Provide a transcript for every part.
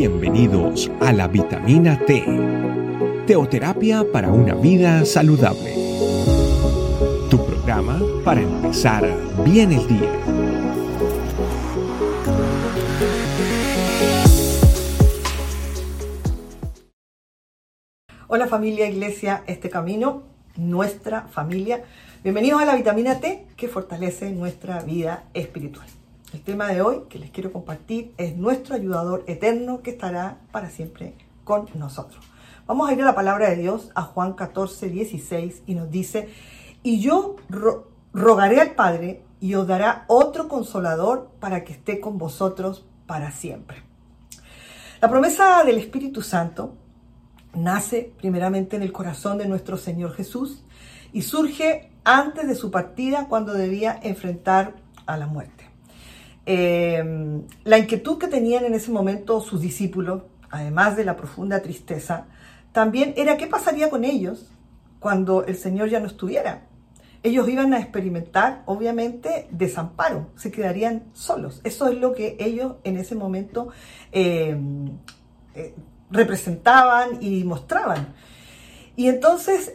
Bienvenidos a la vitamina T, teoterapia para una vida saludable. Tu programa para empezar bien el día. Hola familia Iglesia, este camino, nuestra familia. Bienvenidos a la vitamina T que fortalece nuestra vida espiritual. El tema de hoy que les quiero compartir es nuestro ayudador eterno que estará para siempre con nosotros. Vamos a ir a la palabra de Dios, a Juan 14, 16, y nos dice, y yo rogaré al Padre y os dará otro consolador para que esté con vosotros para siempre. La promesa del Espíritu Santo nace primeramente en el corazón de nuestro Señor Jesús y surge antes de su partida cuando debía enfrentar a la muerte. Eh, la inquietud que tenían en ese momento sus discípulos, además de la profunda tristeza, también era qué pasaría con ellos cuando el Señor ya no estuviera. Ellos iban a experimentar, obviamente, desamparo, se quedarían solos. Eso es lo que ellos en ese momento eh, eh, representaban y mostraban. Y entonces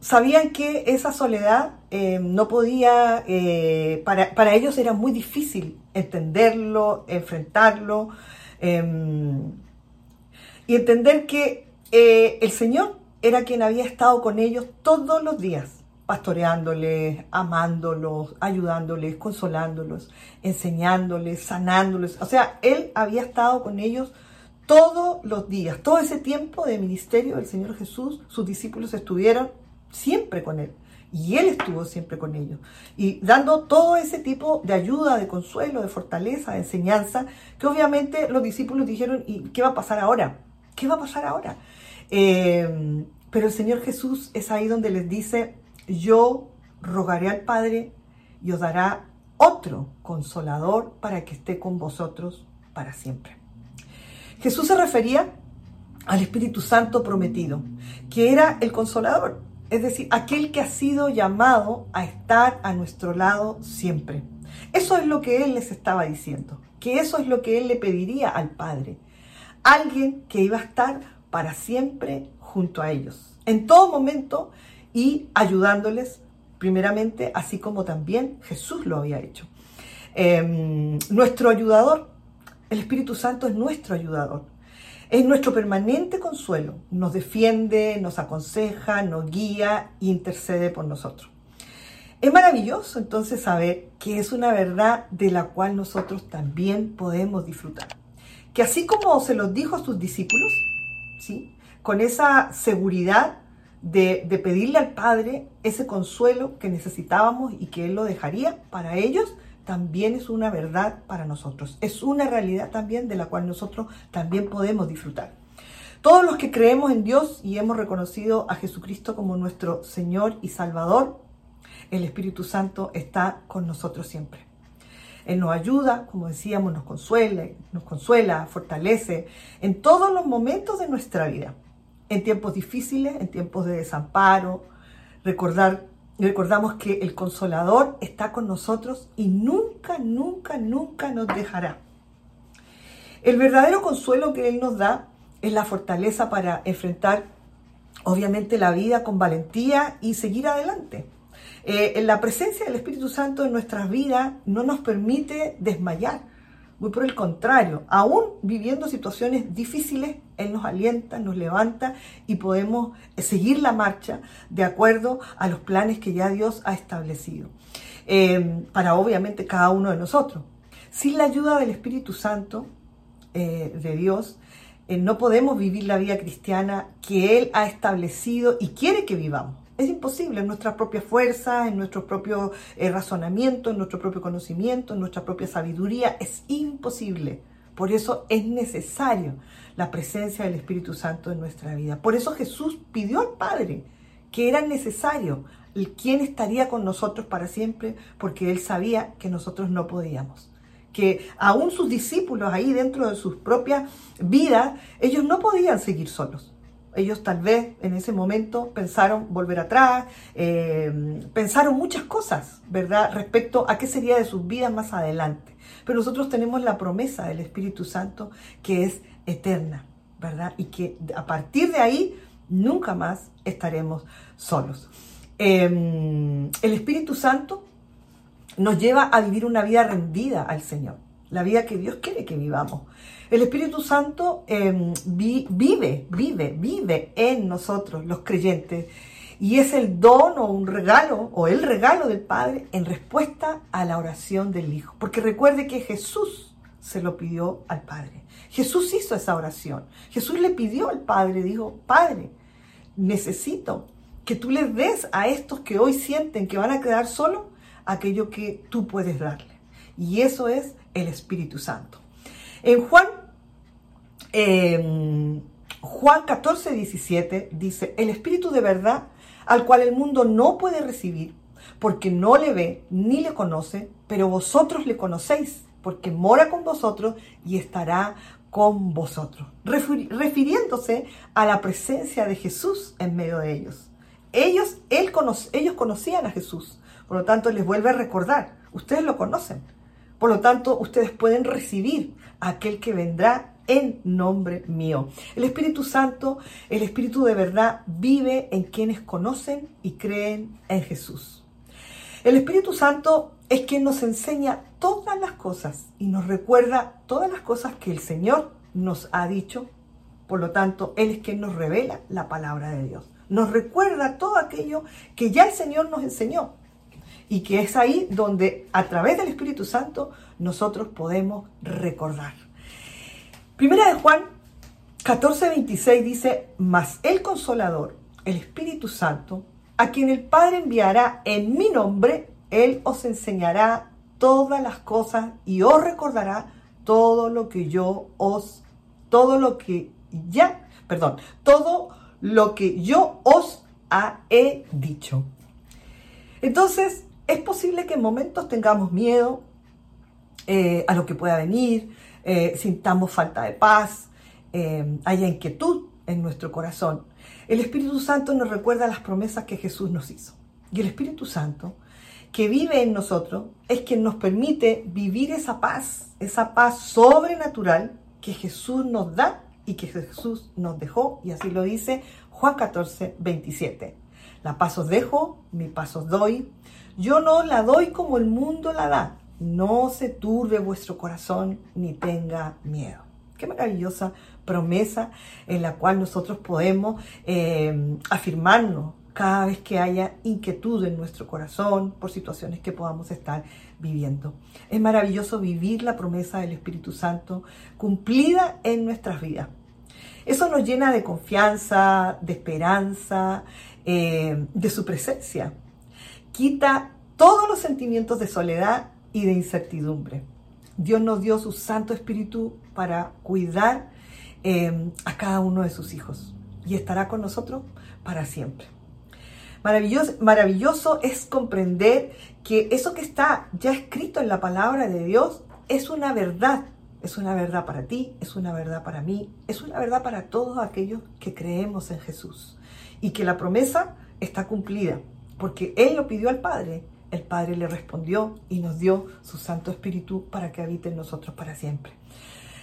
sabían que esa soledad em, no podía, eh, para, ellos era muy difícil entenderlo, enfrentarlo em, y entender que eh, el Señor era quien había estado con ellos todos los días, pastoreándoles, amándolos, ayudándoles, consolándolos, enseñándoles, sanándoles. O sea, Él había estado con ellos todos los días, todo ese tiempo de ministerio del Señor Jesús, sus discípulos estuvieron siempre con Él. Y Él estuvo siempre con ellos. Y dando todo ese tipo de ayuda, de consuelo, de fortaleza, de enseñanza, que obviamente los discípulos dijeron, ¿y qué va a pasar ahora? ¿Qué va a pasar ahora? Eh, pero el Señor Jesús es ahí donde les dice, yo rogaré al Padre y os dará otro consolador para que esté con vosotros para siempre. Jesús se refería al Espíritu Santo prometido, que era el consolador, es decir, aquel que ha sido llamado a estar a nuestro lado siempre. Eso es lo que Él les estaba diciendo, que eso es lo que Él le pediría al Padre. Alguien que iba a estar para siempre junto a ellos, en todo momento y ayudándoles primeramente, así como también Jesús lo había hecho. Em, nuestro ayudador el Espíritu Santo es nuestro ayudador. Es nuestro permanente consuelo. Nos defiende, nos aconseja, nos guía intercede por nosotros. Es maravilloso entonces saber que es una verdad de la cual nosotros también podemos disfrutar. Que así como se los dijo a sus discípulos, ¿sí? con esa seguridad de, de pedirle al Padre ese consuelo que necesitábamos y que Él lo dejaría para ellos, también es una verdad para nosotros. Es una realidad también de la cual nosotros también podemos disfrutar. Todos los que creemos en Dios y hemos reconocido a Jesucristo como nuestro Señor y Salvador, el Espíritu Santo está con nosotros siempre. Él nos ayuda, como decíamos, nos consuela, nos consuela, fortalece en todos los momentos de nuestra vida, en tiempos difíciles, en tiempos de desamparo, recordar recordamos que el consolador está con nosotros y nunca, nunca, nunca nos dejará. El verdadero consuelo que Él nos da es la fortaleza para enfrentar, obviamente, la vida con valentía y seguir adelante. Eh, la presencia del Espíritu Santo en nuestras vidas no nos permite desmayar muy por el contrario, aún viviendo situaciones difíciles, Él nos alienta, nos levanta y podemos seguir la marcha de acuerdo a los planes que ya Dios ha establecido. Eh, para obviamente cada uno de nosotros. Sin la ayuda del Espíritu Santo eh, de Dios, eh, no podemos vivir la vida cristiana que Él ha establecido y quiere que vivamos. Es imposible en nuestra propia fuerza, en nuestro propio razonamiento, en nuestro propio conocimiento, en nuestra propia sabiduría. Es imposible. Por eso es necesario la presencia del Espíritu Santo en nuestra vida. Por eso Jesús pidió al Padre que era necesario quien estaría con nosotros para siempre, porque él sabía que nosotros no podíamos. Que aún sus discípulos ahí dentro de sus propias vidas, ellos no podían seguir solos Ellos tal vez en ese momento pensaron volver atrás, eh, pensaron muchas cosas, ¿verdad? Respecto a qué sería de sus vidas más adelante. Pero nosotros tenemos la promesa del Espíritu Santo que es eterna, ¿verdad? Y que a partir de ahí nunca más estaremos solos. Em, el Espíritu Santo nos lleva a vivir una vida rendida al Señor, la vida que Dios quiere que vivamos. El Espíritu Santo em, vive, vive, vive en nosotros, los creyentes, y es el don o un regalo o el regalo del Padre en respuesta a la oración del Hijo. Porque recuerde que Jesús se lo pidió al Padre. Jesús hizo esa oración. Jesús le pidió al Padre, dijo, Padre, necesito que tú les des a estos que hoy sienten que van a quedar solos aquello que tú puedes darle. Y eso es el Espíritu Santo. En Juan, eh, Juan 14, 17 dice, el Espíritu de verdad al cual el mundo no puede recibir porque no le ve ni le conoce, pero vosotros le conocéis porque mora con vosotros y estará con vosotros, refiriéndose a la presencia de Jesús en medio de ellos. Ellos, ellos conocían a Jesús, por lo tanto les vuelve a recordar, ustedes lo conocen, por lo tanto ustedes pueden recibir a aquel que vendrá en nombre mío. El Espíritu Santo, el Espíritu de verdad, vive en quienes conocen y creen en Jesús. El Espíritu Santo es quien nos enseña todas las cosas y nos recuerda todas las cosas que el Señor nos ha dicho. Por lo tanto, Él es quien nos revela la palabra de Dios. Nos recuerda todo aquello que ya el Señor nos enseñó. Y que es ahí donde a través del Espíritu Santo nosotros podemos recordar. Primera de Juan 14:26 dice, mas el consolador, el Espíritu Santo, a quien el Padre enviará en mi nombre, Él os enseñará todas las cosas y os recordará todo lo que yo os, todo lo que ya, perdón, todo lo que yo os he dicho. Entonces, es posible que en momentos tengamos miedo eh, a lo que pueda venir, eh, sintamos falta de paz, eh, haya inquietud en nuestro corazón. El Espíritu Santo nos recuerda las promesas que Jesús nos hizo. Y el Espíritu Santo que vive en nosotros es quien nos permite vivir esa paz, esa paz sobrenatural que Jesús nos da y que Jesús nos dejó. Y así lo dice Juan 14, 27. La paz os dejo, mi paz os doy. Yo no la doy como el mundo la da. No se turbe vuestro corazón ni tenga miedo. Qué maravillosa promesa en la cual nosotros podemos eh, afirmarnos cada vez que haya inquietud en nuestro corazón por situaciones que podamos estar viviendo. Es maravilloso vivir la promesa del Espíritu Santo cumplida en nuestras vidas. Eso nos llena de confianza, de esperanza, eh, de su presencia. Quita todos los sentimientos de soledad y de incertidumbre. Dios nos dio su Santo Espíritu para cuidar eh, a cada uno de sus hijos y estará con nosotros para siempre. Maravilloso, maravilloso es comprender que eso que está ya escrito en la palabra de Dios es una verdad. Es una verdad para ti, es una verdad para mí, es una verdad para todos aquellos que creemos en Jesús. Y que la promesa está cumplida, porque Él lo pidió al Padre, el Padre le respondió y nos dio su Santo Espíritu para que habite en nosotros para siempre.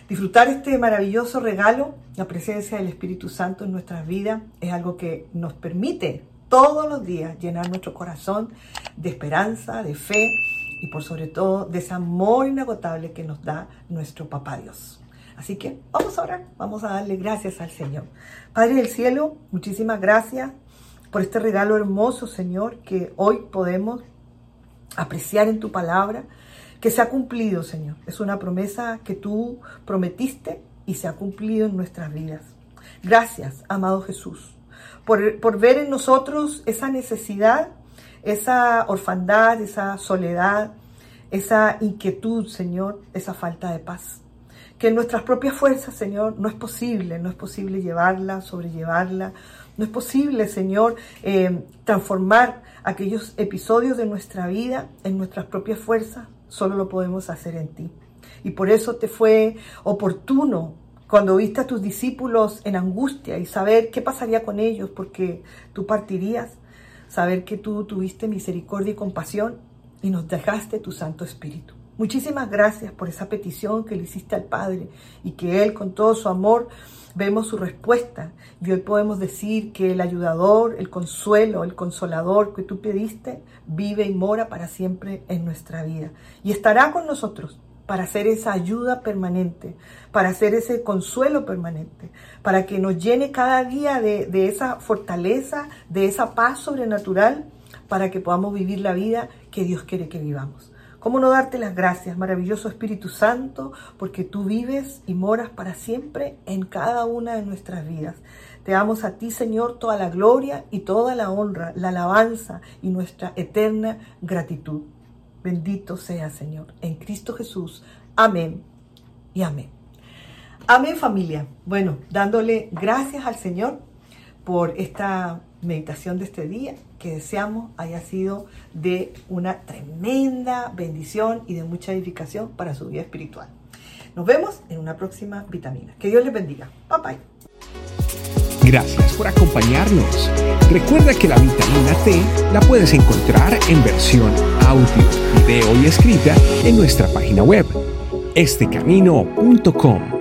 Disfrutar este maravilloso regalo, la presencia del Espíritu Santo en nuestras vidas, es algo que nos permite todos los días llenar nuestro corazón de esperanza, de fe y por sobre todo de ese amor inagotable que nos da nuestro Papá Dios. Así que vamos a orar, vamos a darle gracias al Señor. Padre del cielo, muchísimas gracias por este regalo hermoso, Señor, que hoy podemos apreciar en tu palabra, que se ha cumplido, Señor. Es una promesa que tú prometiste y se ha cumplido en nuestras vidas. Gracias, amado Jesús por, ver en nosotros esa necesidad, esa orfandad, esa soledad, esa inquietud, Señor, esa falta de paz. Que en nuestras propias fuerzas, Señor, no es posible, no es posible llevarla, sobrellevarla, no es posible, Señor, eh, transformar aquellos episodios de nuestra vida en nuestras propias fuerzas, solo lo podemos hacer en ti. Y por eso te fue oportuno cuando viste a tus discípulos en angustia y saber qué pasaría con ellos porque tú partirías, saber que tú tuviste misericordia y compasión y nos dejaste tu Santo Espíritu. Muchísimas gracias por esa petición que le hiciste al Padre y que Él con todo su amor vemos su respuesta y hoy podemos decir que el ayudador, el consuelo, el consolador que tú pediste vive y mora para siempre en nuestra vida y estará con nosotros para hacer esa ayuda permanente, para hacer ese consuelo permanente, para que nos llene cada día de, de, esa fortaleza, de esa paz sobrenatural, para que podamos vivir la vida que Dios quiere que vivamos. ¿Cómo no darte las gracias, maravilloso Espíritu Santo, porque tú vives y moras para siempre en cada una de nuestras vidas? Te damos a ti, Señor, toda la gloria y toda la honra, la alabanza y nuestra eterna gratitud. Bendito sea, Señor, en Cristo Jesús. Amén y amén. Amén familia. Bueno, dándole gracias al Señor por esta meditación de este día que deseamos haya sido de una tremenda bendición y de mucha edificación para su vida espiritual. Nos vemos en una próxima vitamina. Que Dios les bendiga. Bye bye. Gracias por acompañarnos. Recuerda que la vitamina T la puedes encontrar en versión audio, video y escrita en nuestra página web, estecamino.com.